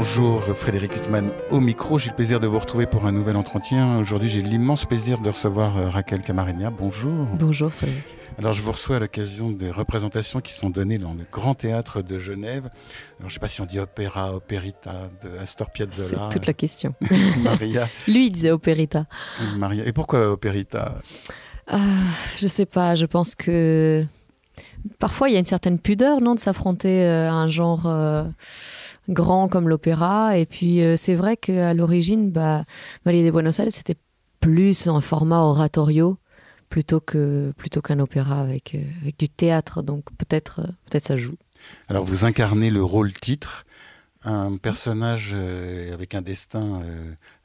Bonjour Frédéric Huttman au micro. J'ai le plaisir de vous retrouver pour un nouvel entretien. Aujourd'hui, j'ai l'immense plaisir de recevoir euh, Raquel Camarenia. Bonjour. Bonjour Frédéric. Alors, je vous reçois à l'occasion des représentations qui sont données dans le Grand Théâtre de Genève. Alors, je ne sais pas si on dit opéra, opérita de Astor Piazzolla. C'est toute la question. Maria. Lui, il disait opérita. Maria. Et pourquoi opérita? Ah, Je ne sais pas. Je pense que parfois, il y a une certaine pudeur, non, de s'affronter euh, à un genre. Euh, grand comme l'opéra. Et puis, euh, c'est vrai qu'à l'origine, bah, de Buenos Aires, c'était plus en format oratorio plutôt que plutôt qu'un opéra avec, euh, avec du théâtre. Donc, peut-être euh, peut-être ça joue. Alors, vous incarnez le rôle titre, un personnage avec un destin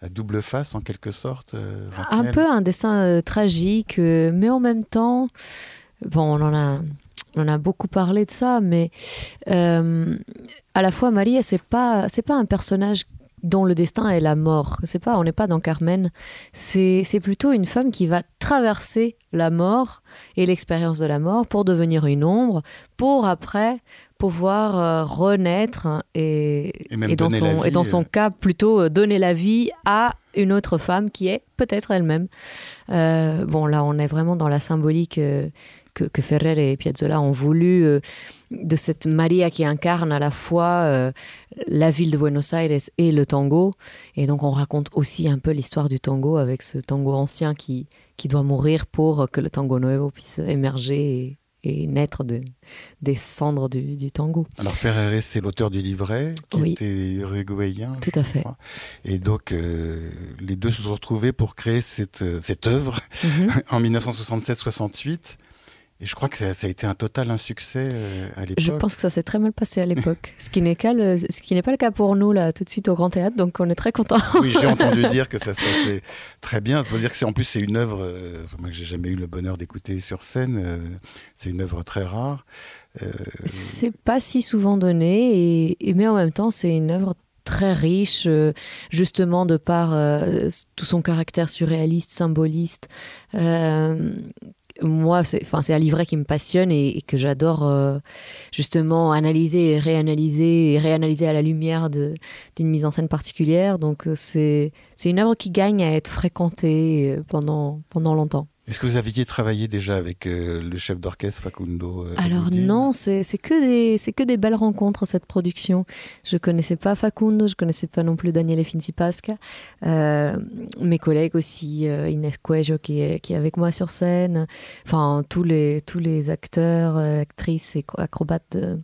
à double face, en quelque sorte. un peu un destin tragique, mais en même temps, bon, on en a on a beaucoup parlé de ça, mais euh, à la fois Maria, c'est pas c'est pas un personnage dont le destin est la mort. C'est pas, on n'est pas dans Carmen. C'est plutôt une femme qui va traverser la mort et l'expérience de la mort pour devenir une ombre, pour après pouvoir euh, renaître et, et, dans, son, et dans son cas plutôt euh, donner la vie à une autre femme qui est peut-être elle-même. bon, là, on est vraiment dans la symbolique que, Ferrer et Piazzolla ont voulu euh, de cette Maria qui incarne à la fois euh, la ville de Buenos Aires et le tango. Et donc on raconte aussi un peu l'histoire du tango avec ce tango ancien qui, qui doit mourir pour que le tango nuevo puisse émerger et, naître de, des cendres du, tango. Alors Ferrer, c'est l'auteur du livret, qui était uruguayen. Tout à fait. Et donc euh, les deux se sont retrouvés pour créer cette, cette œuvre mhm. en 1967-68. Et je crois que ça, a été un total insuccès euh, à l'époque. Je pense que ça s'est très mal passé à l'époque. ce qui n'est pas le cas pour nous là tout de suite au Grand Théâtre, donc on est très contents. oui, j'ai entendu dire que ça se passait très bien. Il faut dire que c'est en plus c'est une œuvre euh, moi que j'ai jamais eu le bonheur d'écouter sur scène. Euh, c'est une œuvre très rare. C'est pas si souvent donné, et, mais en même temps c'est une œuvre très riche, justement de par tout son caractère surréaliste, symboliste moi, c'est un livret qui me passionne et, que j'adore euh, justement analyser et réanalyser et réanalyser à la lumière d'une mise en scène particulière. Donc euh, c'est une œuvre qui gagne à être fréquentée euh, pendant, pendant longtemps. Est-ce que vous aviez travaillé déjà avec euh, le chef d'orchestre Facundo euh, Alors non, c'est que, des, que des belles rencontres cette production. Je connaissais pas Facundo, je connaissais pas non plus Daniele Finzi-Pasca. Euh, mes collègues aussi, Inès Cuejo qui est, qui est avec moi sur scène. Enfin, tous les, tous les acteurs, actrices et acrobates de,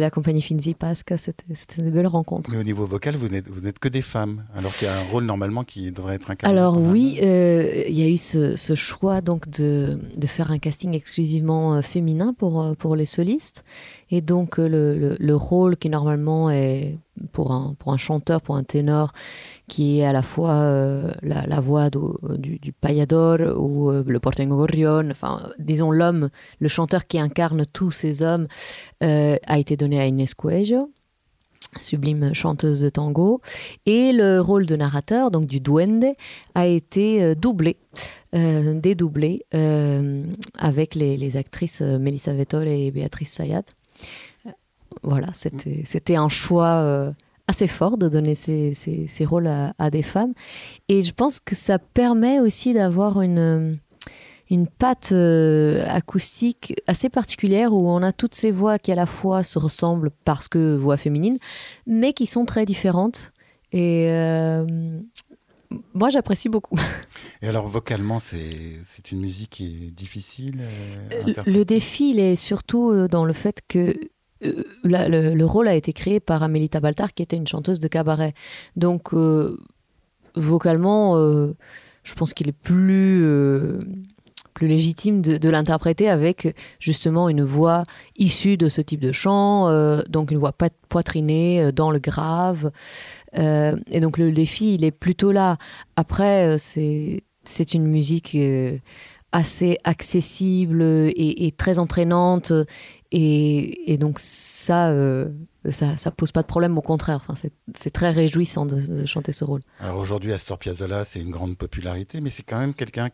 la compagnie Finzi-Pasca, c'était des belles rencontres. Mais au niveau vocal, vous n'êtes, vous n'êtes que des femmes, alors qu'il y a un rôle normalement qui devrait être incarné. Alors oui, il y a eu ce, ce choix donc de, faire un casting exclusivement euh, féminin pour, euh, pour les solistes. Et donc euh, le, le, rôle qui normalement est pour un, pour un chanteur, pour un ténor, qui est à la fois la, voix du, du, payador ou le portengo gorrion, enfin disons l'homme, le chanteur qui incarne tous ces hommes, a été donné à Inés Cuello sublime chanteuse de tango. Et le rôle de narrateur, donc du duende, a été doublé euh, dédoublé euh, avec les, actrices euh, Melissa Vettel et Béatrice Sayat. Voilà, c'était un choix assez fort de donner ces, ces, rôles à, des femmes. Et je pense que ça permet aussi d'avoir une, une patte acoustique assez particulière où on a toutes ces voix qui à la fois se ressemblent parce que voix féminines, mais qui sont très différentes. Et moi, j'apprécie beaucoup. Et alors, vocalement, c'est une musique qui est difficile euh, Le défi, il est surtout euh, dans le fait que euh, le, rôle a été créé par Amélie Tabaltar, qui était une chanteuse de cabaret. Donc, vocalement, je pense qu'il est plus plus légitime de, l'interpréter avec justement une voix issue de ce type de chant, donc une voix poitrinée dans le grave, euh, et donc le défi, il est plutôt là. Après, euh, c'est une musique euh, assez accessible et, très entraînante Et, donc ça, euh, ça, ça pose pas de problème, au contraire. Enfin, c'est très réjouissant de, chanter ce rôle. Alors aujourd'hui, Astor Piazzolla, c'est une grande popularité, mais c'est quand même quelqu'un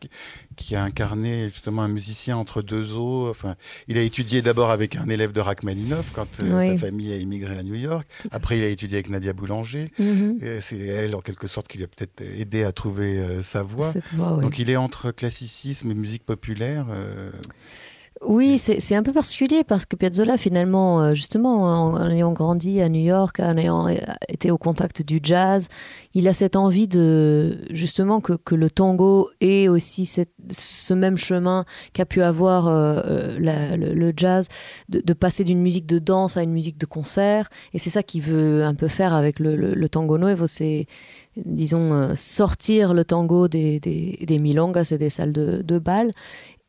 qui, a incarné justement un musicien entre deux eaux. Enfin, il a étudié d'abord avec un élève de Rachmaninoff quand euh, sa famille a immigré à New York. Après, il a étudié avec Nadia Boulanger. Mm-hmm. C'est elle, en quelque sorte, qui lui a peut-être aidé à trouver euh, sa voix. Donc il est entre classicisme et musique populaire. Oui, c'est un peu particulier parce que Piazzolla, finalement, euh, justement, en, ayant grandi à New York, en ayant euh, été au contact du jazz, il a cette envie de, justement, que, le tango ait aussi ce même chemin qu'a pu avoir euh, le, jazz, de, passer d'une musique de danse à une musique de concert. Et c'est ça qu'il veut un peu faire avec le, tango nuevo, c'est disons, sortir le tango des, milongas et des salles de bal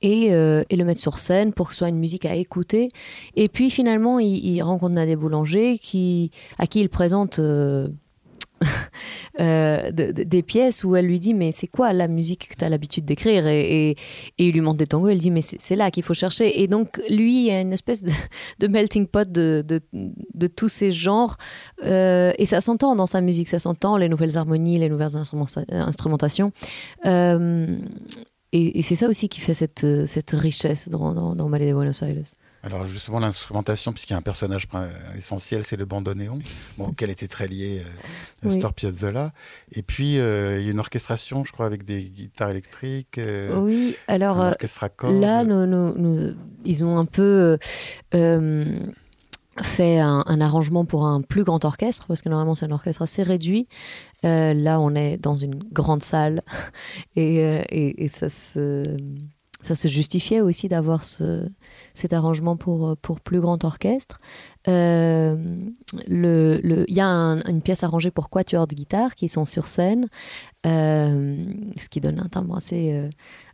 euh, et, le mettre sur scène pour que ce soit une musique à écouter. Et puis finalement, il, rencontre Nadia Boulanger qui, à qui il présente euh, euh, des pièces où elle lui dit mais c'est quoi la musique que tu as l'habitude d'écrire? Et, il lui montre des tangos, elle dit mais c'est là qu'il faut chercher. Et donc lui, il y a une espèce de, melting pot de, de, tous ces genres et ça s'entend dans sa musique, ça s'entend, les nouvelles harmonies, les nouvelles instrumentations. Et, c'est ça aussi qui fait cette, euh, cette richesse dans, dans, dans Malais de Buenos Aires. Alors justement l'instrumentation, puisqu'il y a un personnage essentiel, c'est le bandoneon, bon, auquel était très lié euh, Astor Piazzolla. Et puis euh, il y a une orchestration, je crois, avec des guitares électriques. Euh, oui, alors là, nous, nous, ils ont un peu fait un, arrangement pour un plus grand orchestre, parce que normalement c'est un orchestre assez réduit. Euh, là, on est dans une grande salle et, euh, et, ça, se, ça se justifiait aussi d'avoir ce, cet arrangement pour, pour plus grand orchestre. Euh, il y a une pièce arrangée pour quatuor de guitare qui sont sur scène, ce qui donne un timbre assez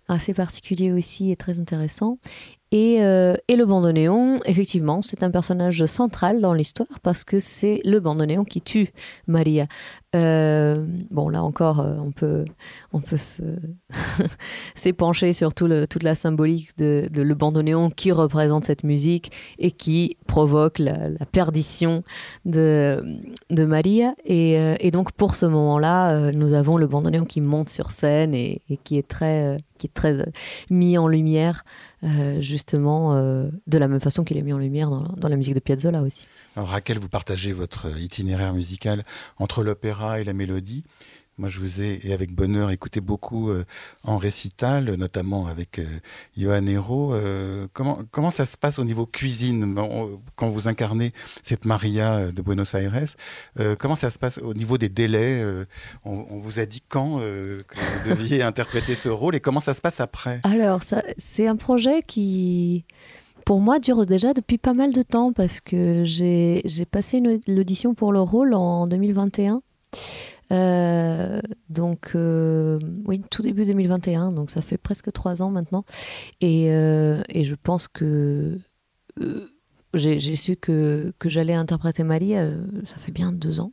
assez particulier aussi et très intéressant. Et, euh, et, le bandoneon, effectivement, c'est un personnage central dans l'histoire parce que c'est le bandoneon qui tue Maria. Euh, bon, là encore, euh, on peut, on peut s'épancher sur toute la symbolique de, le bandoneon qui représente cette musique et qui provoque la, perdition de, de Maria. Et, et, donc, pour ce moment-là, nous avons le bandoneon qui monte sur scène et, et qui est très, qui est très mis en lumière, justement, de la même façon qu'il est mis en lumière dans, la musique de Piazzolla aussi. Raquel, vous partagez votre itinéraire musical entre l'opéra et la mélodie. Moi, je vous ai, et avec bonheur, écouté beaucoup euh, en récital, notamment avec euh, Johan Hero. Euh, comment, comment ça se passe au niveau cuisine? Quand vous incarnez cette Maria de Buenos Aires Comment ça se passe au niveau des délais on, vous a dit quand que vous deviez interpréter ce rôle et comment ça se passe après? Alors, c'est un projet qui pour moi, dure déjà depuis pas mal de temps parce que j'ai passé l'audition pour le rôle en 2021. Euh, donc, euh, oui, tout début 2021, donc ça fait presque trois ans maintenant. Et, euh, et je pense que j'ai su que, que j'allais interpréter Marie, ça fait bien deux ans.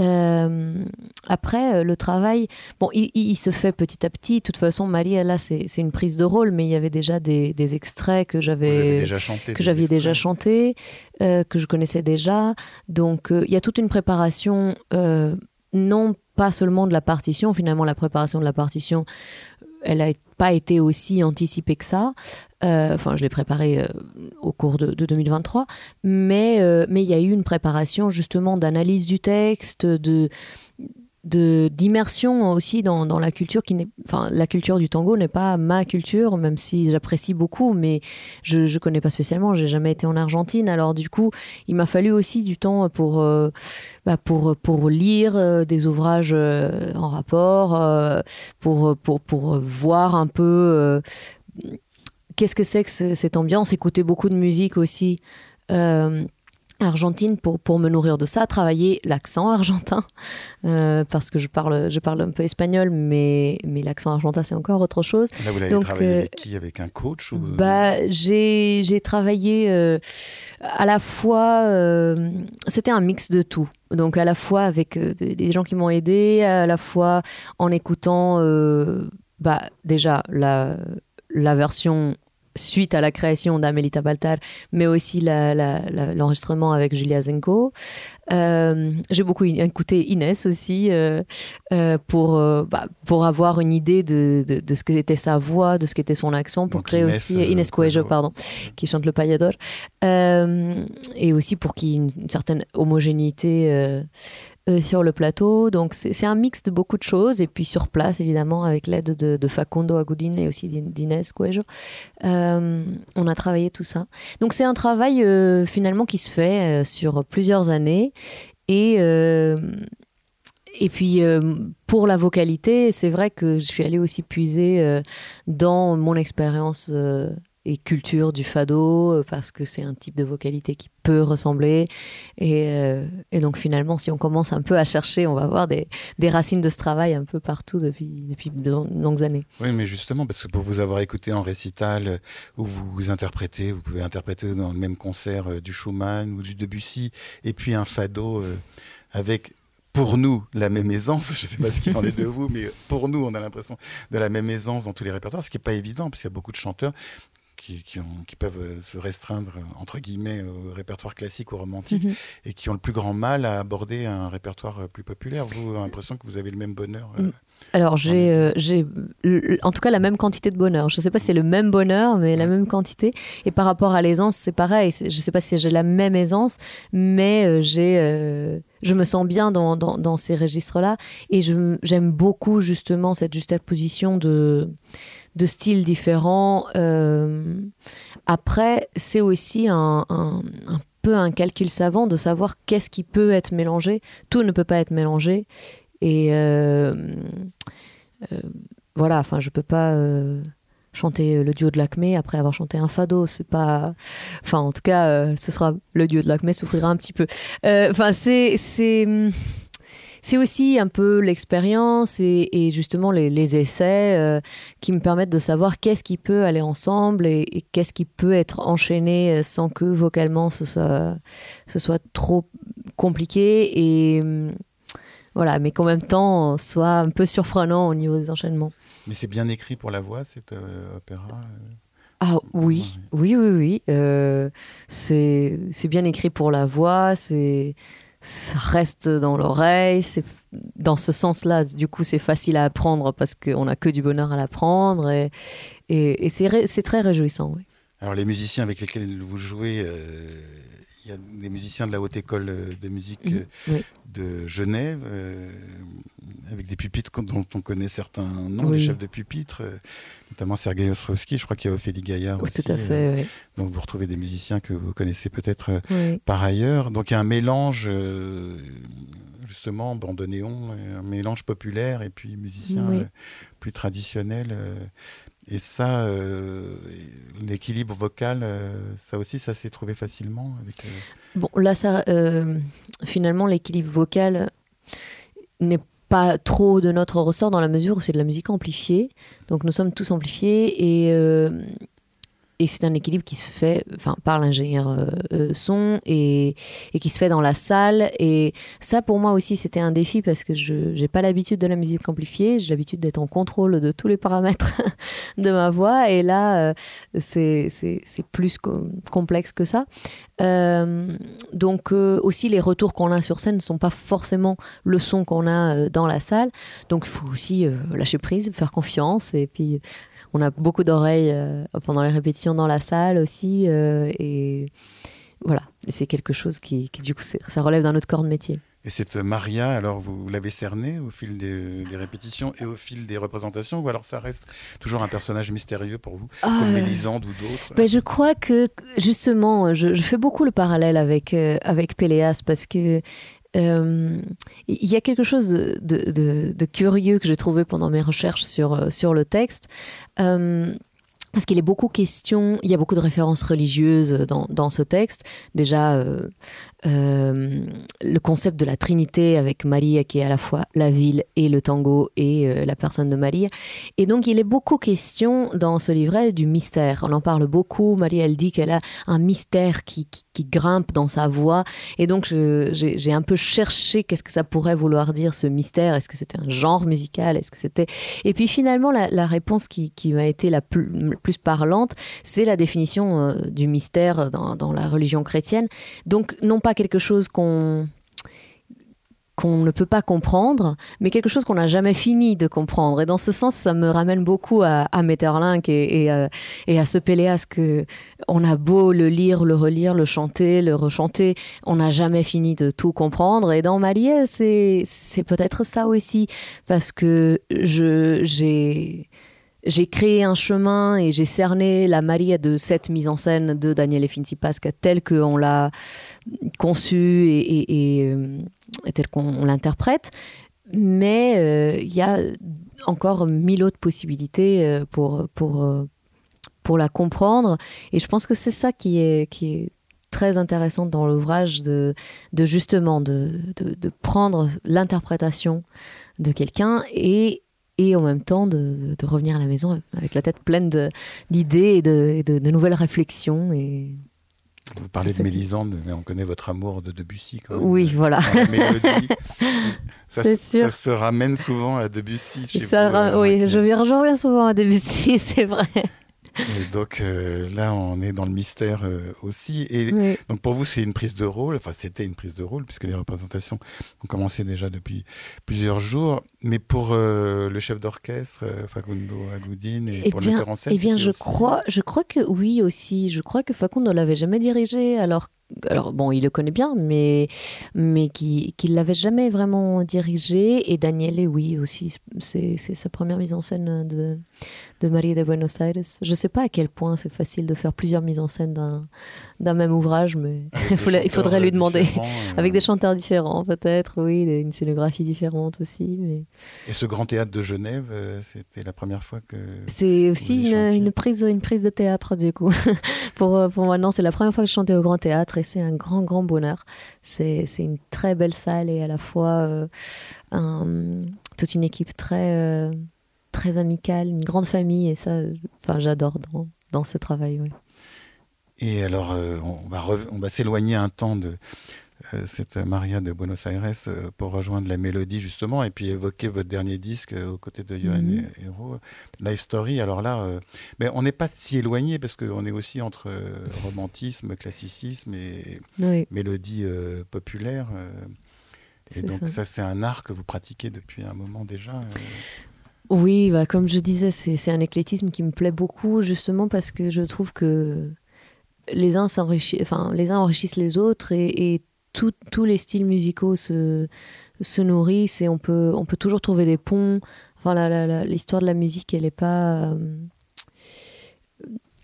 Euh, après, le travail, bon, il, se fait petit à petit. De toute façon, Marie, là, c'est une prise de rôle, mais il y avait déjà des, des extraits que j'avais que j'avais déjà chanté, euh, que je connaissais déjà. Donc, il y a toute une préparation, non pas seulement de la partition. Finalement, la préparation de la partition, elle n'a pas été aussi anticipée que ça. Euh, enfin, je l'ai préparée euh, au cours de, 2023. Mais euh, mais il y a eu une préparation justement d'analyse du texte, de d'immersion aussi dans, la culture qui n'est enfin la culture du tango n'est pas ma culture même si j'apprécie beaucoup mais je je connais pas spécialement j'ai jamais été en Argentine. Alors du coup il m'a fallu aussi du temps pour euh, bah pour pour lire euh, des ouvrages euh, en rapport pour pour pour voir un peu qu'est-ce que c'est que cette ambiance écouter beaucoup de musique aussi argentine pour, pour me nourrir de ça, travailler l'accent argentin, euh, parce que je parle, je parle un peu espagnol, mais, mais l'accent argentin, c'est encore autre chose. Là, vous l'avez travaillé euh, avec qui? Avec un coach ou... bah, J'ai travaillé euh, à la fois... C'était un mix de tout. Donc à la fois avec des gens qui m'ont aidé, à la fois en écoutant bah, déjà la, la version suite à la création d'Amelita Baltar, mais aussi l'enregistrement avec Julia Zenko. Euh, j'ai beaucoup écouté Inès aussi euh, euh, pour, bah, pour avoir une idée de, de, ce qu'était sa voix, de ce qu'était son accent, pour créer aussi Inès Coelho, pardon, qui chante le payador, et aussi pour qu'il y ait une, certaine homogénéité euh, sur le plateau. Donc c'est un mix de beaucoup de choses. Et puis sur place, évidemment, avec l'aide de, Facundo Agudin et aussi d'Inès Cuejo, euh, on a travaillé tout ça. Donc c'est un travail euh, finalement qui se fait sur plusieurs années. Et, et puis pour la vocalité, c'est vrai que je suis allée aussi puiser dans mon expérience et culture du fado euh, parce que c'est un type de vocalité qui peut ressembler et, euh, et, donc finalement si on commence un peu à chercher on va voir des, des racines de ce travail un peu partout depuis, depuis de longues années. Oui mais justement parce que pour vous avoir écouté en récital euh, où vous interprétez, vous pouvez interpréter dans le même concert du Schumann ou du Debussy et puis un fado avec pour nous la même aisance, je ne sais pas ce qu'il en est de vous, mais pour nous on a l'impression de la même aisance dans tous les répertoires, ce qui n'est pas évident parce qu'il y a beaucoup de chanteurs qui, peuvent euh, se restreindre, entre guillemets, au répertoire classique ou romantique, mhm. et qui ont le plus grand mal à aborder un répertoire euh, plus populaire. Vous avez l'impression que vous avez le même bonheur euh, mm. alors j'ai, j'ai en tout cas la même quantité de bonheur. Je ne sais pas si c'est le même bonheur, mais la même quantité. Et par rapport à l'aisance, c'est pareil. Je ne sais pas si j'ai la même aisance, mais j'ai, je me sens bien dans, dans, dans ces registres-là. Et j'aime beaucoup justement cette juxtaposition de de styles différents. Euh, après, c'est aussi un, peu un calcul savant de savoir qu'est-ce qui peut être mélangé. Tout ne peut pas être mélangé. Et euh, euh, voilà, enfin, je peux pas chanter le duo de l'Acmé après avoir chanté un fado. C'est pas. Enfin, en tout cas, ce sera le duo de l'Acmé souffrira un petit peu. Enfin, c'est. c'est c'est aussi un peu l'expérience et, justement les, essais euh, qui me permettent de savoir qu'est-ce qui peut aller ensemble et, qu'est-ce qui peut être enchaîné euh, sans que vocalement ce soit, ce soit trop compliqué et mm, voilà, mais qu'en même temps soit un peu surprenant au niveau des enchaînements. Mais c'est bien écrit pour la voix, cet euh, opéra ah oui, oui, oui, oui. c'est bien écrit pour la voix, c'est ça reste dans l'oreille. C'est dans ce sens-là, du coup, c'est facile à apprendre parce qu'on n'a que du bonheur à l'apprendre et, c'est très réjouissant. Oui. Alors les musiciens avec lesquels vous jouez, euh, il y a des musiciens de la haute école de musique mhm. euh, de Genève, euh, avec des pupitres dont on connaît certains noms, des chefs de pupitre, notamment Sergei Ostrovski, je crois qu'il y a Ophélie Gaillard oui, Tout à fait, oui. Donc vous retrouvez des musiciens que vous connaissez peut-être par ailleurs. Donc il y a un mélange, justement, bandoneon, un mélange populaire et puis musicien plus traditionnel. Et ça, euh, l'équilibre vocal, euh, ça aussi, ça s'est trouvé facilement euh, Bon, là, finalement, l'équilibre vocal n'est pas trop de notre ressort dans la mesure où c'est de la musique amplifiée. Donc nous sommes tous amplifiés et et c'est un équilibre qui se fait enfin, par l'ingénieur euh, euh, son et, qui se fait dans la salle. Et ça, pour moi aussi, c'était un défi parce que je n'ai pas l'habitude de la musique amplifiée. J'ai l'habitude d'être en contrôle de tous les paramètres de ma voix. Et là, euh, c'est plus complexe que ça. donc aussi, les retours qu'on a sur scène ne sont pas forcément le son qu'on a dans la salle. Donc il faut aussi lâcher prise, faire confiance et puis on a beaucoup d'oreilles euh, pendant les répétitions dans la salle aussi. Euh, et voilà, c'est quelque chose qui, du coup, ça relève d'un autre corps de métier. Et cette Maria, alors vous l'avez cernée au fil des, répétitions et au fil des représentations, ou alors ça reste toujours un personnage mystérieux pour vous, ah, comme Mélisande ou d'autres? ben, Je crois que justement, je, fais beaucoup le parallèle avec, euh, avec Péléas parce que euh, il y a quelque chose de, curieux que j'ai trouvé pendant mes recherches sur, euh, le texte. Euh, parce qu'il est beaucoup question, il y a beaucoup de références religieuses dans, ce texte. Déjà, euh, euh, le concept de la Trinité avec Marie qui est à la fois la ville et le tango et euh, la personne de Marie. Et donc, il est beaucoup question dans ce livret du mystère. On en parle beaucoup. Marie, elle dit qu'elle a un mystère qui, qui, grimpe dans sa voix. Et donc, j'ai un peu cherché qu'est-ce que ça pourrait vouloir dire ce mystère. Est-ce que c'était un genre musical? Est-ce que c'était... Et puis finalement, la, réponse qui, qui m'a été la plus parlante, c'est la définition du mystère dans, dans la religion chrétienne. Donc non pas quelque chose qu'on qu'on ne peut pas comprendre, mais quelque chose qu'on n'a jamais fini de comprendre. Et dans ce sens, ça me ramène beaucoup à, à Metterlink et, et, euh, et, à ce Péléas que on a beau le lire, le relire, le chanter, le rechanter, on n'a jamais fini de tout comprendre. Et dans c'est c'est peut-être ça aussi, parce que je j'ai j'ai créé un chemin et j'ai cerné la Marie de cette mise en scène de Daniel Finzi-Pasca telle qu'on l'a conçue et, euh, tel qu'on l'interprète. Mais euh, il y a encore mille autres possibilités euh, pour, pour, pour la comprendre. Et je pense que c'est ça qui est, qui est très intéressant dans l'ouvrage de, de justement de, de prendre l'interprétation de quelqu'un et, et en même temps de, de revenir à la maison avec la tête pleine d'idées et de, de, de nouvelles réflexions. Et vous parlez de Mélisande, mais on connaît votre amour de Debussy. Quand même. Oui, voilà. c'est sûr. Ça se ramène souvent à Debussy. Chez ça vous, euh, oui, je, je reviens souvent à Debussy, c'est vrai. Et donc euh, là, on est dans le mystère euh, aussi. Et oui. donc pour vous, c'est une prise de rôle. Enfin, c'était une prise de rôle puisque les représentations ont commencé déjà depuis plusieurs jours. Mais pour euh, le chef d'orchestre, Facundo Agudin, et, et pour bien, le en scène, eh bien, je aussi... crois, je crois que oui aussi. Je crois que Facundo l'avait jamais dirigé, alors alors bon, il le connaît bien, mais, mais qui ne l'avait jamais vraiment dirigé. Et Daniele, oui, aussi, c'est sa première mise en scène de, de Marie de Buenos Aires. Je ne sais pas à quel point c'est facile de faire plusieurs mises en scène d'un même ouvrage, mais il, faut, il faudrait lui demander. Euh... Avec des chanteurs différents, peut-être, oui, une scénographie différente aussi. Mais... Et ce grand théâtre de Genève, euh, c'était la première fois que. C'est aussi une, une, prise, une prise de théâtre, du coup. pour, pour moi, non, c'est la première fois que je chantais au grand théâtre et c'est un grand, grand bonheur. C'est une très belle salle et à la fois euh, un, toute une équipe très, euh, très amicale, une grande famille et ça, enfin, j'adore dans, dans ce travail. Oui. Et alors, euh, on va, on va s'éloigner un temps de euh, cette Maria de Buenos Aires euh, pour rejoindre la mélodie justement et puis évoquer votre dernier disque aux côtés de Johan mm -hmm. Hero, Life Story. Alors là, mais on n'est pas si éloigné parce qu'on est aussi entre romantisme, classicisme et oui. mélodie populaire. et donc ça, ça c'est un art que vous pratiquez depuis un moment déjà. Oui, bah, comme je disais, c'est un éclectisme qui me plaît beaucoup justement parce que je trouve que les uns enfin les uns enrichissent les autres et, et tous les styles musicaux se, se nourrissent et on peut, on peut toujours trouver des ponts. Enfin, l'histoire de la musique, elle n'est pas. Euh...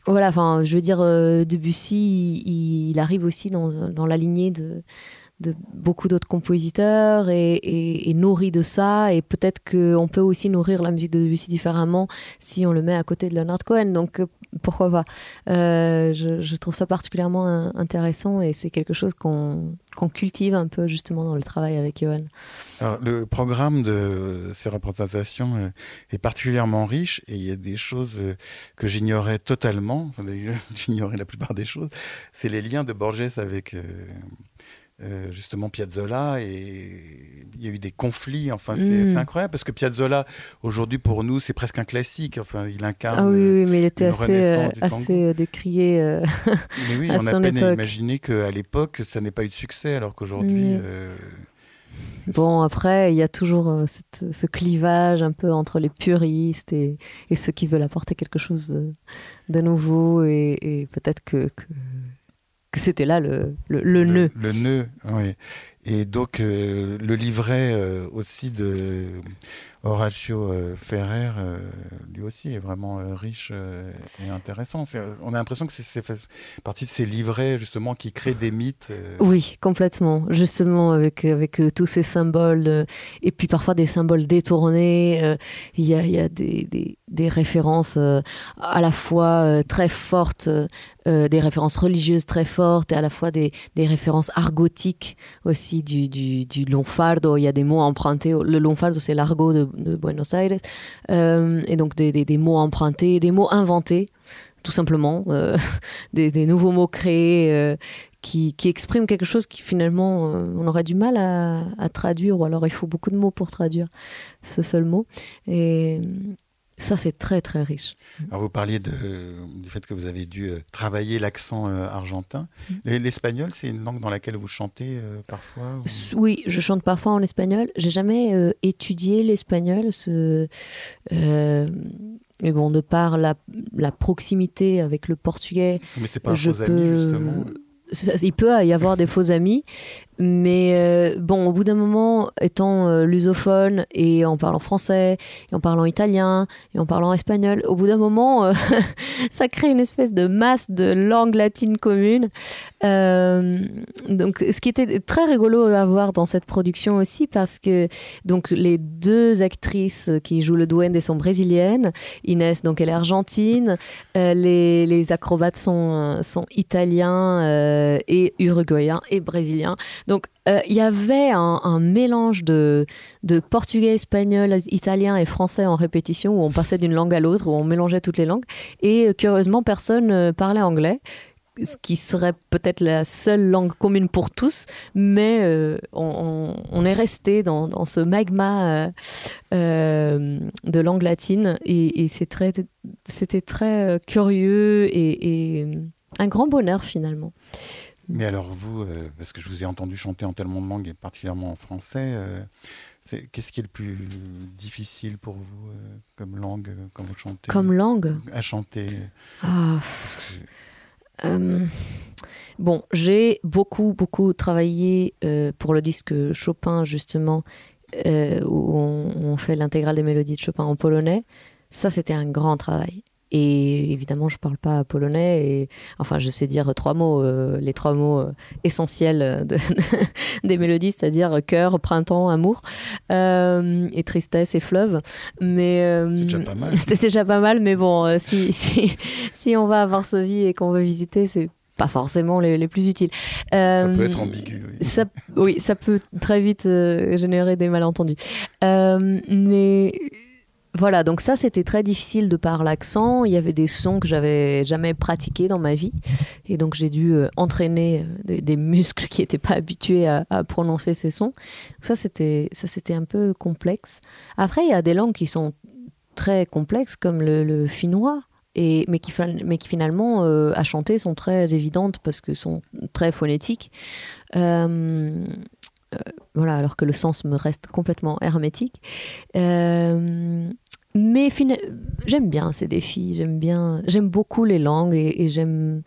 Voilà, enfin, je veux dire, euh, Debussy, il, il, arrive aussi dans, dans la lignée de, de beaucoup d'autres compositeurs et, et, de ça. Et peut-être qu'on peut aussi nourrir la musique de Debussy différemment si on le met à côté de Leonard Cohen. Donc, pourquoi pas euh, je, trouve ça particulièrement intéressant et c'est quelque chose qu'on qu cultive un peu justement dans le travail avec Johan. Le programme de ces représentations euh, est particulièrement riche et il y a des choses euh, que j'ignorais totalement. J'ignorais la plupart des choses. C'est les liens de Borges avec euh, justement Piazzolla et il y a eu des conflits enfin c'est mmh. incroyable parce que Piazzolla aujourd'hui pour nous c'est presque un classique enfin il incarne ah oui, oui mais il était assez, euh, assez euh, décrié euh, mais oui on a peine époque. à imaginer qu'à l'époque ça n'ait pas eu de succès alors qu'aujourd'hui mmh. euh... Bon, après, il y a toujours euh, cette, ce clivage un peu entre les puristes et, et ceux qui veulent apporter quelque chose de, de nouveau. Et, et peut-être que, que, que c'était là le, le, le, le, nœud. Le nœud, oui. Et donc, euh, le livret euh, aussi de Horacio euh, Ferrer, euh, lui aussi, est vraiment euh, riche et intéressant. On a l'impression que c'est partie de ces livrets, justement, qui créent des mythes. Oui, complètement. Justement, avec, avec tous ces symboles, et puis parfois des symboles détournés. Il y, a, y a des, des, références à la fois très fortes, des références religieuses très fortes, et à la fois des, des références argotiques aussi du, du, du lonfardo. Il y a des mots empruntés. Le lonfardo, c'est l'argot de de Buenos Aires euh, et donc des, des, mots empruntés des mots inventés tout simplement euh, des, nouveaux mots créés euh, qui, qui expriment quelque chose qui finalement on aurait du mal à, traduire ou alors il faut beaucoup de mots pour traduire ce seul mot ça, c'est très, très riche. Alors vous parliez de, du fait que vous avez dû euh, travailler l'accent euh, argentin. Mm. L'espagnol, c'est une langue dans laquelle vous chantez euh, parfois Oui, je chante parfois en espagnol. J'ai jamais étudié l'espagnol. Ce, mais bon, de par la, la, proximité avec le portugais. Mais c'est pas un je peux... justement? Il peut y avoir des faux amis, mais euh, bon, au bout d'un moment, étant euh, lusophone et en parlant français, et en parlant italien, et en parlant espagnol, au bout d'un moment, euh, ça crée une espèce de masse de langues latines communes. donc, ce qui était très rigolo à voir dans cette production aussi, parce que donc les deux actrices qui jouent le duende sont brésiliennes. Inès, donc elle est argentine. les, les acrobates sont, sont italiens et uruguayens et brésiliens. Donc, euh, il y avait un, mélange de, portugais, espagnol, italien et français en répétition, où on passait d'une langue à l'autre, où on mélangeait toutes les langues. Et euh, curieusement, personne euh, parlait anglais ce qui serait peut-être la seule langue commune pour tous, mais on, est resté dans, ce magma de langue latine et, c'était très curieux et, un grand bonheur finalement. Mais alors vous, euh, parce que je vous ai entendu chanter en tellement de langues et particulièrement en français, euh, qu'est-ce qui est le plus difficile pour vous euh, comme langue quand vous chantez? Comme langue? À chanter. Ah. bon, j'ai beaucoup, beaucoup travaillé pour le disque Chopin, justement, où on fait l'intégrale des mélodies de Chopin en polonais. Ça, c'était un grand travail. Et évidemment, je parle pas polonais. Et enfin, je sais dire trois mots, euh, les trois mots euh, essentiels de, des mélodies, c'est-à-dire cœur, printemps, amour, euh, et tristesse et fleuve. Mais c'est déjà pas mal. C'est déjà pas mal, mais bon, si, si, si on va à Varsovie et qu'on veut visiter, c'est pas forcément les, les plus utiles. ça peut être ambigu. Oui, ça, oui, ça peut très vite générer des malentendus. mais voilà, donc ça c'était très difficile de par l'accent. Il y avait des sons que j'avais jamais pratiqués dans ma vie. Et donc j'ai dû euh, entraîner euh, des, muscles qui n'étaient pas habitués à, prononcer ces sons. c'était, ça c'était un peu complexe. Après, il y a des langues qui sont très complexes comme le, finnois. Et, mais, qui, mais qui finalement euh, à chanter sont très évidentes parce que sont très phonétiques. voilà, alors que le sens me reste complètement hermétique. J'aime bien ces défis, j'aime bien, j'aime beaucoup les langues et, j'aime,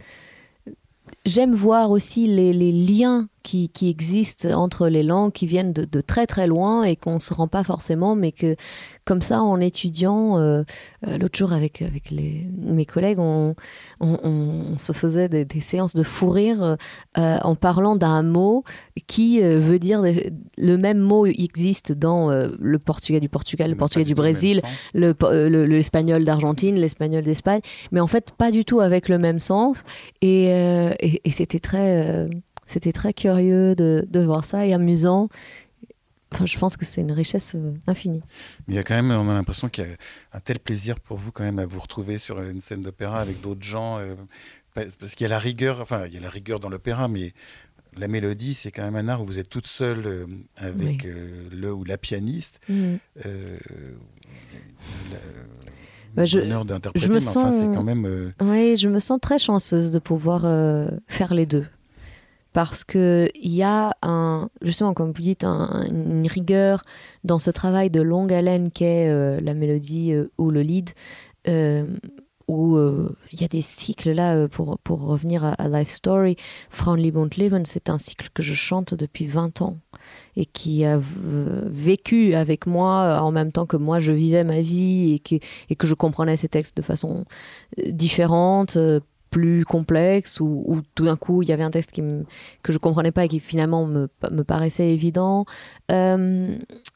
voir aussi les liens qui, qui, existent entre les langues qui viennent de, de très très loin et qu'on ne se rend pas forcément, mais que comme ça, en étudiant, euh, euh, l'autre jour avec, avec les, mes collègues, on, on, se faisait des, séances de fou rire euh, en parlant d'un mot qui veut dire le même mot existe dans le portugais du Portugal, le portugais du Brésil, l'espagnol le, d'Argentine, l'espagnol d'Espagne, mais en fait pas du tout avec le même sens. Et, et, et c'était très c'était très curieux de, de, voir ça et amusant. Enfin, je pense que c'est une richesse euh, infinie. Mais il y a quand même, on a l'impression qu'il y a un tel plaisir pour vous quand même à vous retrouver sur une scène d'opéra avec d'autres gens, euh, parce qu'il y a la rigueur, enfin il y a la rigueur dans l'opéra, mais la mélodie, c'est quand même un art où vous êtes toute seule euh, avec le ou la pianiste. Mmh. bah, je, je me sens, enfin, quand même. Oui, je me sens très chanceuse de pouvoir faire les deux parce qu'il y a justement, comme vous dites, une rigueur dans ce travail de longue haleine qu'est euh, la mélodie euh, ou le lead, euh, où il y a des cycles là, pour, pour revenir à, Life Story, Leben, c'est un cycle que je chante depuis 20 ans et qui a vécu avec moi en même temps que moi je vivais ma vie et que, et que je comprenais ces textes de façon différente, plus complexe ou, tout d'un coup il y avait un texte qui que je comprenais pas et qui finalement me, me paraissait évident. Euh,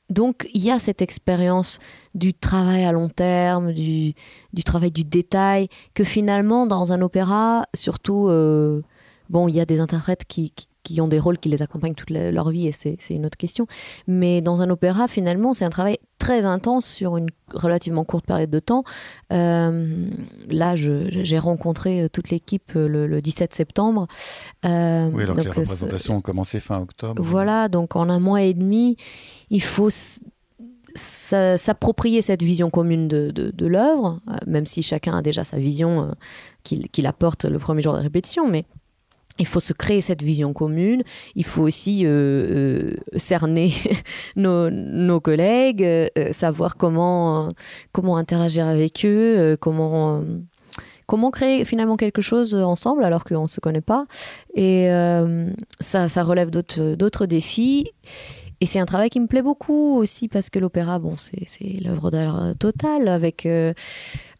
donc il y a cette expérience du travail à long terme, du, du, travail du détail, que finalement dans un opéra, surtout, euh, bon, il y a des interprètes qui, qui ont des rôles qui les accompagnent toute leur vie et c'est une autre question. Mais dans un opéra, finalement, c'est un travail très intense sur une relativement courte période de temps. Euh, là, j'ai rencontré euh, toute l'équipe euh, le, 17 septembre. oui, alors donc, les représentations ont commencé fin octobre. Voilà, donc en un mois et demi, il faut s'approprier cette vision commune de, de, l'œuvre, même si chacun a déjà sa vision qu'il apporte le premier jour de répétition, mais il faut se créer cette vision commune. Il faut aussi euh, cerner nos, nos, collègues, savoir comment, comment interagir avec eux, comment comment créer finalement quelque chose ensemble alors qu'on ne se connaît pas. Et euh, ça, ça, relève d'autres défis. Et c'est un travail qui me plaît beaucoup aussi parce que l'opéra, bon, c'est l'œuvre d'art totale avec, euh,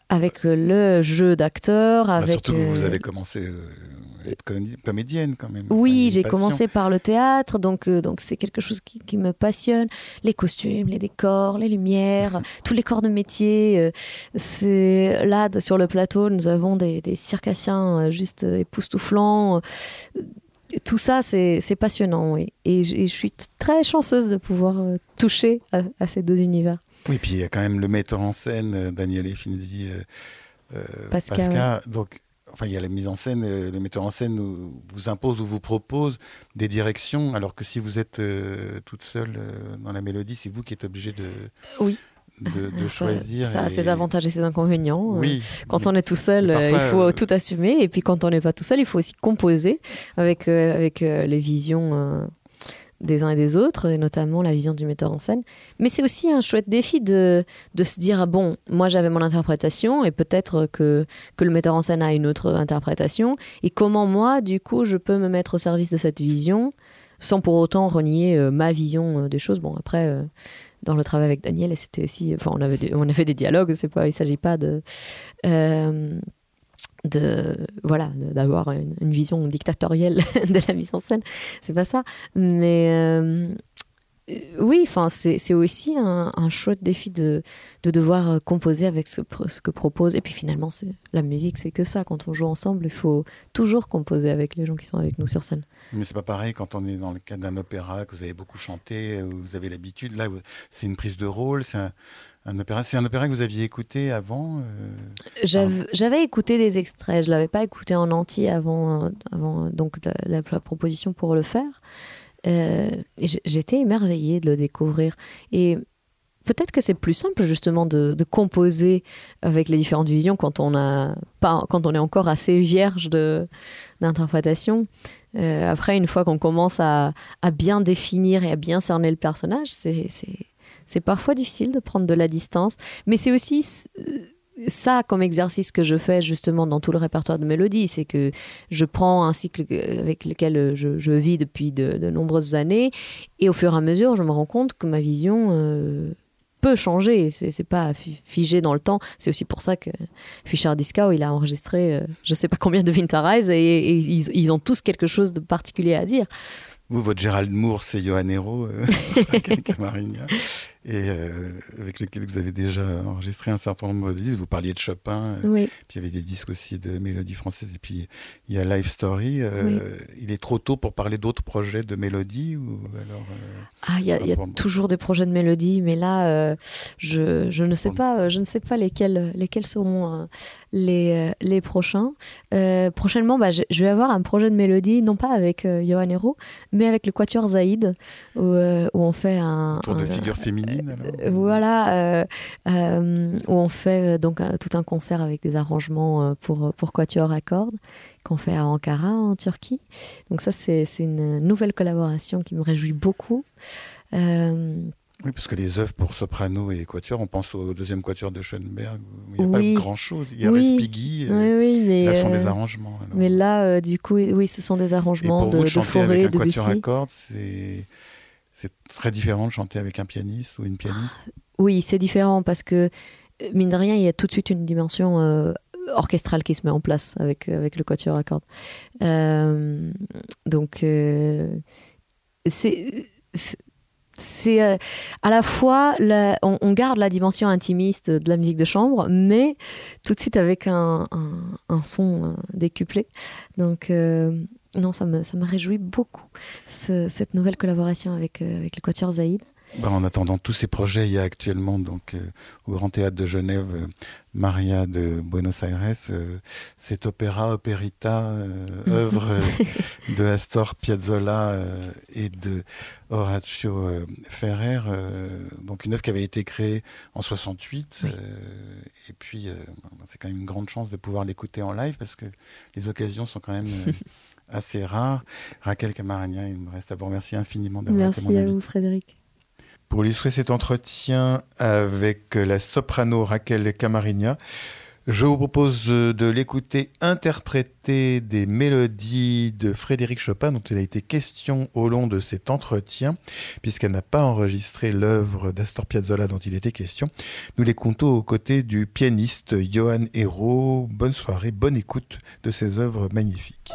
avec le jeu d'acteurs. Bah, avec, surtout que vous euh, avez commencé être comédienne quand même. Oui, j'ai commencé par le théâtre, donc euh, donc c'est quelque chose qui, me passionne. Les costumes, les décors, les lumières, tous les corps de métier. Euh, c'est là sur le plateau, nous avons des, circassiens euh, juste époustouflants. Tout ça, c'est passionnant et, je, suis très chanceuse de pouvoir toucher à, ces deux univers. Oui, puis il y a quand même le metteur en scène, Daniel Finzi, Pascal. Pascal. Donc enfin, il y a la mise en scène, euh, le metteur en scène vous impose ou vous propose des directions, alors que si vous êtes euh, toute seule euh, dans la mélodie, c'est vous qui êtes obligé de. Oui. De, choisir. Ça a ses avantages et ses inconvénients. Oui, quand on est tout seul, il faut tout assumer. Et puis quand on n'est pas tout seul, il faut aussi composer avec, avec les visions des uns et des autres, et notamment la vision du metteur en scène. Mais c'est aussi un chouette défi de, de se dire, ah bon, moi j'avais mon interprétation, et peut-être que, que le metteur en scène a une autre interprétation, et comment moi, du coup, je peux me mettre au service de cette vision, sans pour autant renier euh, ma vision euh, des choses. Bon, après... Euh, dans le travail avec Daniel, c'était aussi, enfin, on avait, des, on avait des dialogues. Pas, il s'agit pas de, de voilà d'avoir une, vision dictatorielle de la mise en scène. C'est pas ça. Mais euh, oui enfin c'est aussi un, chouette défi de, de devoir composer avec ce, ce, que propose. Et puis finalement c'est la musique c'est que ça. Quand on joue ensemble il faut toujours composer avec les gens qui sont avec nous sur scène. Mais c'est pas pareil quand on est dans le cadre d'un opéra que vous avez beaucoup chanté vous avez l'habitude. Là c'est une prise de rôle c'est un opéra, c'est un opéra que vous aviez écouté avant euh, J'avais écouté des extraits, je l'avais pas écouté en entier avant, euh, avant donc la, proposition pour le faire. Euh, J'étais émerveillée de le découvrir et peut-être que c'est plus simple justement de, composer avec les différentes visions quand on a pas quand on est encore assez vierge d'interprétation. Euh, après, une fois qu'on commence à, à, bien définir et à bien cerner le personnage, c'est c'est parfois difficile de prendre de la distance, mais c'est aussi ça comme exercice que je fais justement dans tout le répertoire de mélodie, c'est que je prends un cycle avec lequel je, vis depuis de, nombreuses années, et au fur et à mesure, je me rends compte que ma vision euh, peut changer, c'est pas figé dans le temps. C'est aussi pour ça que Fischer Discow, il a enregistré euh, je sais pas combien de Winter et, ils, ils, ont tous quelque chose de particulier à dire. Vous, votre Gérald Moore, c'est Johan Hero, euh, et euh, avec lequel vous avez déjà enregistré un certain nombre de disques. Vous parliez de Chopin, euh, puis il y avait des disques aussi de mélodie française, et puis il y a Life Story. Il est trop tôt pour parler d'autres projets de mélodie ou alors, Ah, il y a, y a toujours des projets de mélodie, mais là, je, je, ne sais pas, je ne sais pas lesquels, lesquels seront les, les prochains. prochainement, bah, je, vais avoir un projet de mélodie, non pas avec Johan Hero, mais avec le Quatuor Zaïd, où, euh, on fait un. Tour de figure féminine, alors euh, Voilà, euh, où on fait donc tout un concert avec des arrangements pour, pour Quatuor à cordes, qu'on fait à Ankara, en Turquie. Donc, ça, c'est une nouvelle collaboration qui me réjouit beaucoup. Oui, parce que les œuvres pour soprano et quatuor, on pense au deuxième quatuor de Schoenberg, il n'y a pas grand-chose. Il y a Respighi, euh, oui, mais là, ce sont des euh, arrangements. Mais là, euh, du coup, oui, ce sont des arrangements de, vous, de, de Forêt, avec un quatuor à cordes, c'est très différent de chanter avec un pianiste ou une pianiste? Oui, c'est différent parce que, mine de rien, il y a tout de suite une dimension orchestrale qui se met en place avec, avec le quatuor à cordes. donc, c'est c'est euh, à la fois, on, garde la dimension intimiste de la musique de chambre, mais tout de suite avec un, son euh, décuplé. Donc, euh, non, ça me, ça me réjouit beaucoup, cette nouvelle collaboration avec, avec le Quatuor Zaïd. Bah, en attendant tous ces projets, il y a actuellement donc euh, au Grand Théâtre de Genève euh, Maria de Buenos Aires, euh, cet opéra opérita, œuvre de Astor Piazzolla et de Horacio Ferrer, donc une œuvre qui avait été créée en 68. et puis c'est quand même une grande chance de pouvoir l'écouter en live parce que les occasions sont quand même assez rares. Raquel Camaragna, il me reste à vous remercier infiniment d'avoir été mon Merci à vous, Frédéric. Pour illustrer cet entretien avec la soprano Raquel Camarigna, je vous propose de l'écouter interpréter des mélodies de Frédéric Chopin dont il a été question au long de cet entretien, puisqu'elle n'a pas enregistré l'œuvre d'Astor Piazzolla dont il était question. Nous les comptons aux côtés du pianiste Johan Hérault. Bonne soirée, bonne écoute de ces œuvres magnifiques.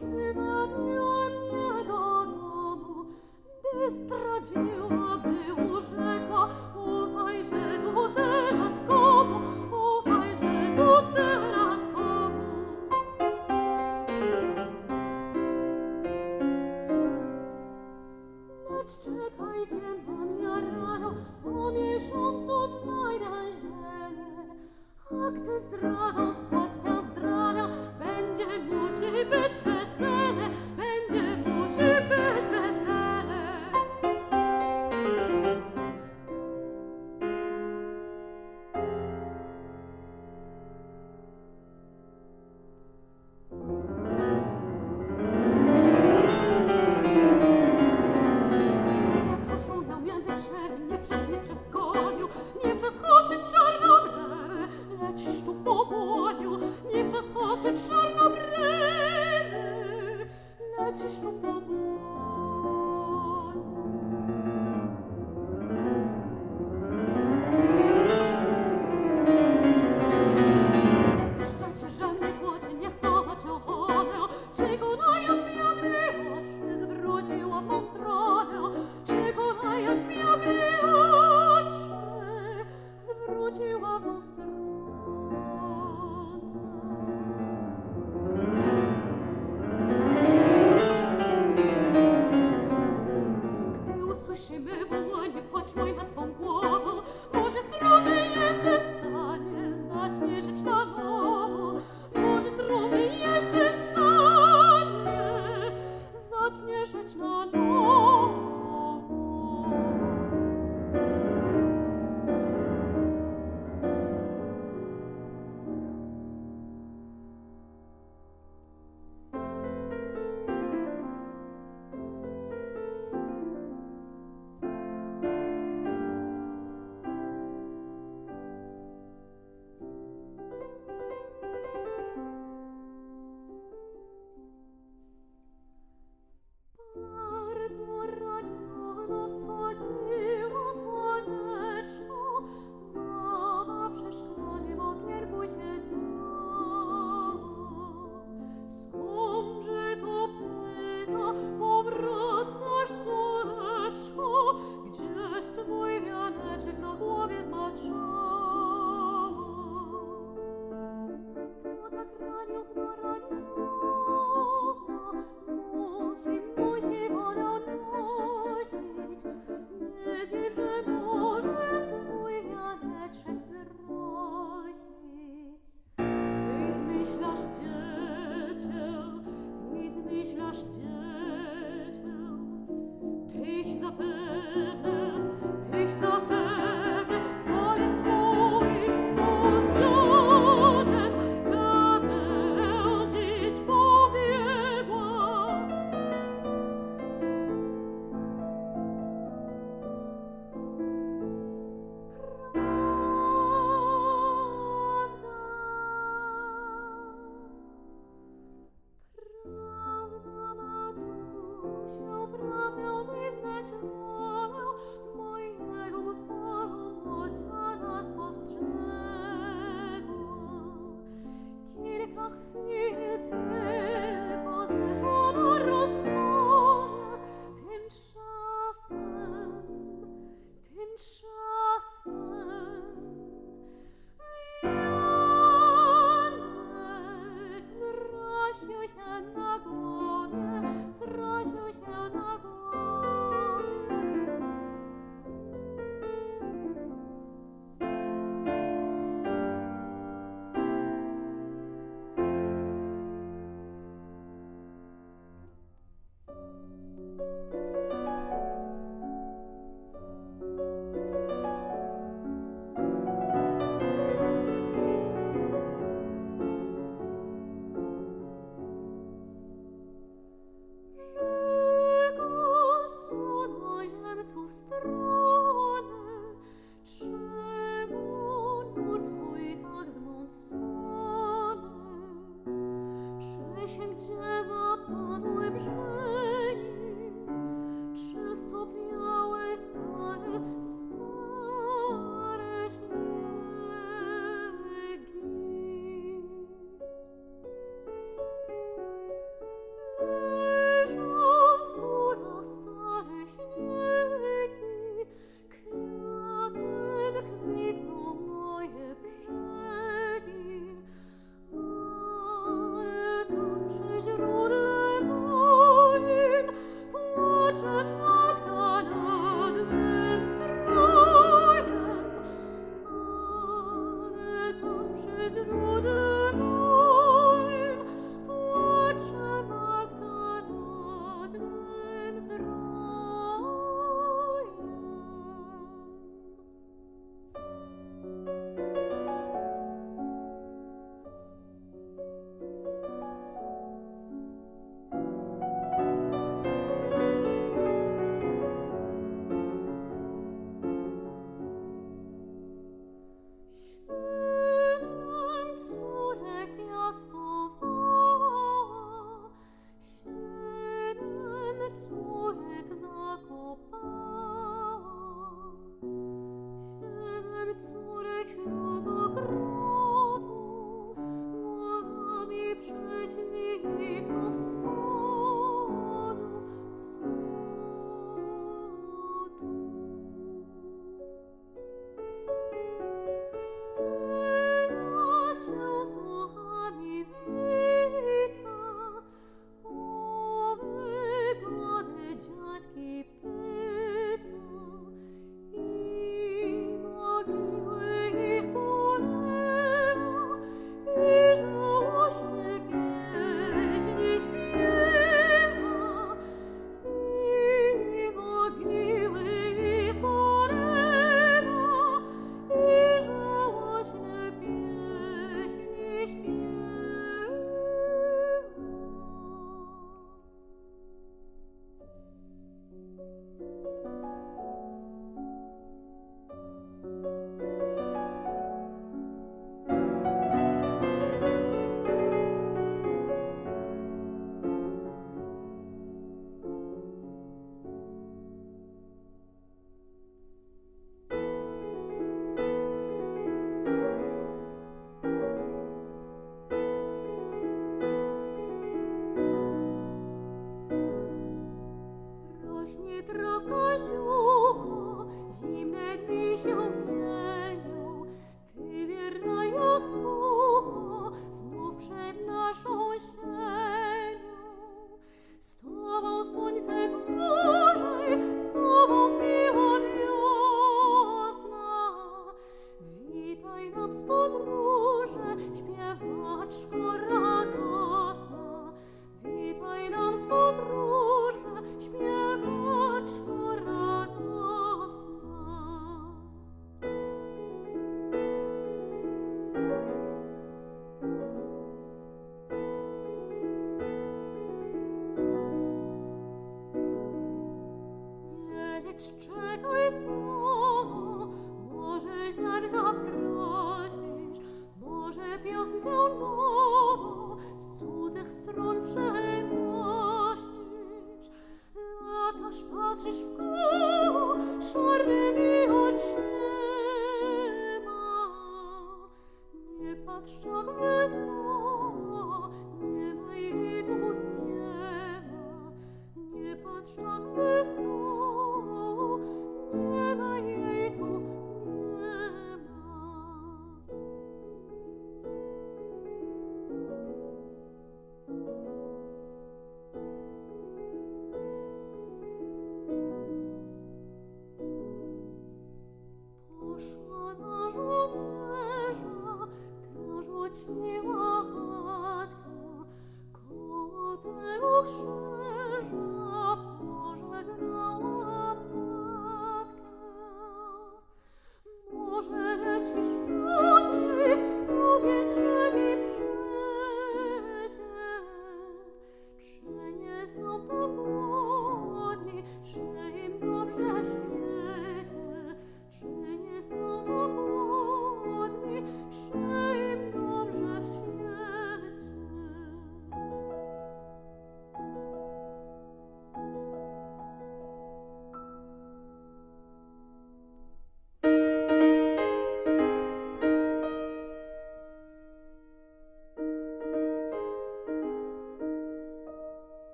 Mưa